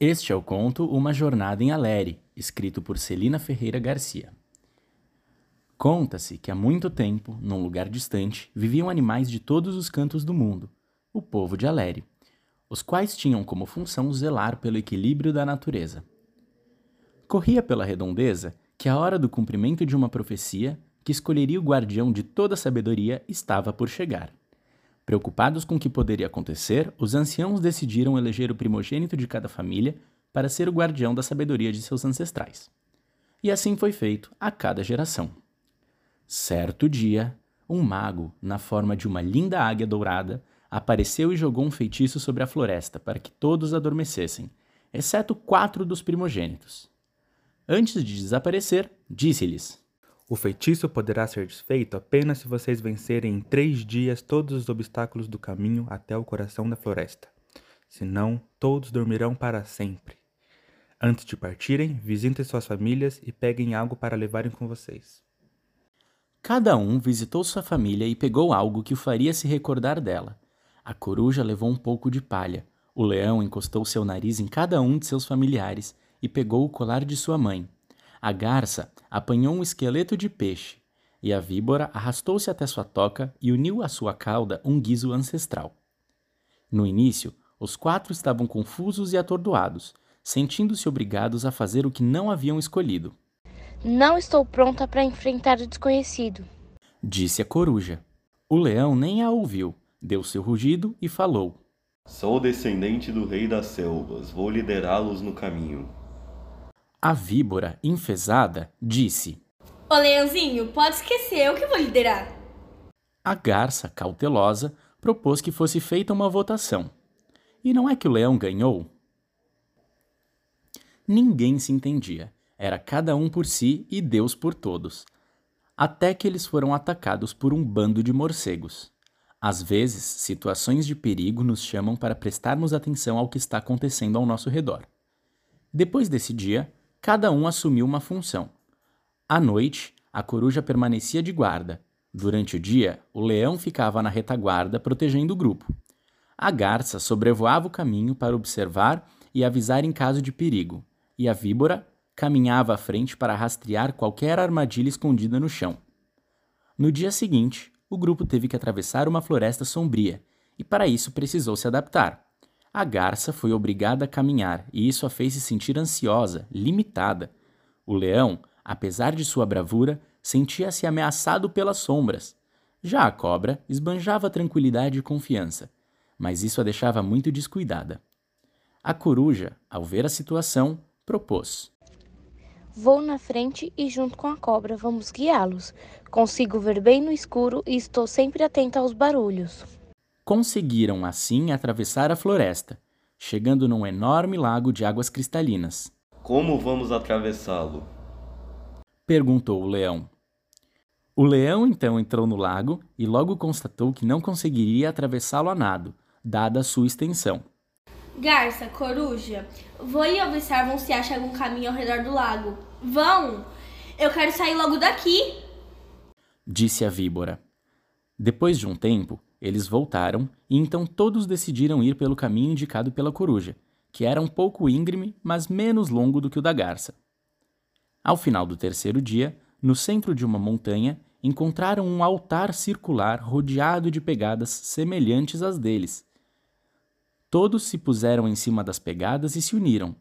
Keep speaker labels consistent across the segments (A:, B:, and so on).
A: Este é o conto Uma Jornada em Aléria, escrito por Celina Ferreira Garcia. Conta-se que há muito tempo, num lugar distante, viviam animais de todos os cantos do mundo, o povo de Aléria, os quais tinham como função zelar pelo equilíbrio da natureza. Corria pela redondeza que a hora do cumprimento de uma profecia, que escolheria o guardião de toda a sabedoria, estava por chegar. Preocupados com o que poderia acontecer, os anciãos decidiram eleger o primogênito de cada família para ser o guardião da sabedoria de seus ancestrais. E assim foi feito a cada geração. Certo dia, um mago, na forma de uma linda águia dourada, apareceu e jogou um feitiço sobre a floresta para que todos adormecessem, exceto quatro dos primogênitos. Antes de desaparecer, disse-lhes:
B: o feitiço poderá ser desfeito apenas se vocês vencerem em três dias todos os obstáculos do caminho até o coração da floresta. Senão, todos dormirão para sempre. Antes de partirem, visitem suas famílias e peguem algo para levarem com vocês.
A: Cada um visitou sua família e pegou algo que o faria se recordar dela. A coruja levou um pouco de palha. O leão encostou seu nariz em cada um de seus familiares e pegou o colar de sua mãe. A garça apanhou um esqueleto de peixe, e a víbora arrastou-se até sua toca e uniu à sua cauda um guiso ancestral. No início, os quatro estavam confusos e atordoados, sentindo-se obrigados a fazer o que não haviam escolhido.
C: Não estou pronta para enfrentar o desconhecido,
A: disse a coruja. O leão nem a ouviu, deu seu rugido e falou:
D: Sou descendente do rei das selvas, vou liderá-los no caminho.
A: A víbora, enfesada, disse:
E: Ô leãozinho, pode esquecer, eu que vou liderar.
A: A garça, cautelosa, propôs que fosse feita uma votação. E não é que o leão ganhou? Ninguém se entendia. Era cada um por si e Deus por todos. Até que eles foram atacados por um bando de morcegos. Às vezes, situações de perigo nos chamam para prestarmos atenção ao que está acontecendo ao nosso redor. Depois desse dia, cada um assumiu uma função. À noite, a coruja permanecia de guarda. Durante o dia, o leão ficava na retaguarda protegendo o grupo. A garça sobrevoava o caminho para observar e avisar em caso de perigo, e a víbora caminhava à frente para rastrear qualquer armadilha escondida no chão. No dia seguinte, o grupo teve que atravessar uma floresta sombria, e para isso precisou se adaptar. A garça foi obrigada a caminhar e isso a fez se sentir ansiosa, limitada. O leão, apesar de sua bravura, sentia-se ameaçado pelas sombras. Já a cobra esbanjava tranquilidade e confiança, mas isso a deixava muito descuidada. A coruja, ao ver a situação, propôs:
C: Vou na frente e, junto com a cobra, vamos guiá-los. Consigo ver bem no escuro e estou sempre atenta aos barulhos.
A: Conseguiram assim atravessar a floresta, chegando num enorme lago de águas cristalinas.
D: Como vamos atravessá-lo?
A: perguntou o leão. O leão então entrou no lago e logo constatou que não conseguiria atravessá-lo a nado, dada a sua extensão.
E: Garça, coruja, vou e observam se acha algum caminho ao redor do lago. Vão! Eu quero sair logo daqui!
A: Disse a víbora. Depois de um tempo, eles voltaram e então todos decidiram ir pelo caminho indicado pela coruja, que era um pouco íngreme, mas menos longo do que o da garça. Ao final do terceiro dia, no centro de uma montanha, encontraram um altar circular rodeado de pegadas semelhantes às deles. Todos se puseram em cima das pegadas e se uniram.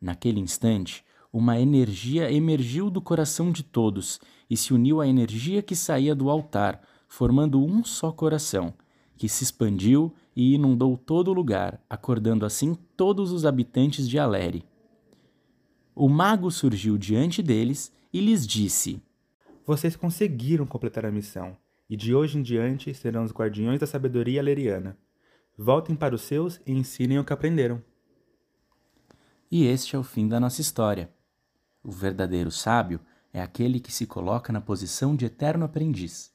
A: Naquele instante, uma energia emergiu do coração de todos e se uniu à energia que saía do altar, formando um só coração, que se expandiu e inundou todo o lugar, acordando assim todos os habitantes de Aleri. O mago surgiu diante deles e lhes disse:
B: Vocês conseguiram completar a missão, e de hoje em diante serão os guardiões da sabedoria aleriana. Voltem para os seus e ensinem o que aprenderam.
A: E este é o fim da nossa história. O verdadeiro sábio é aquele que se coloca na posição de eterno aprendiz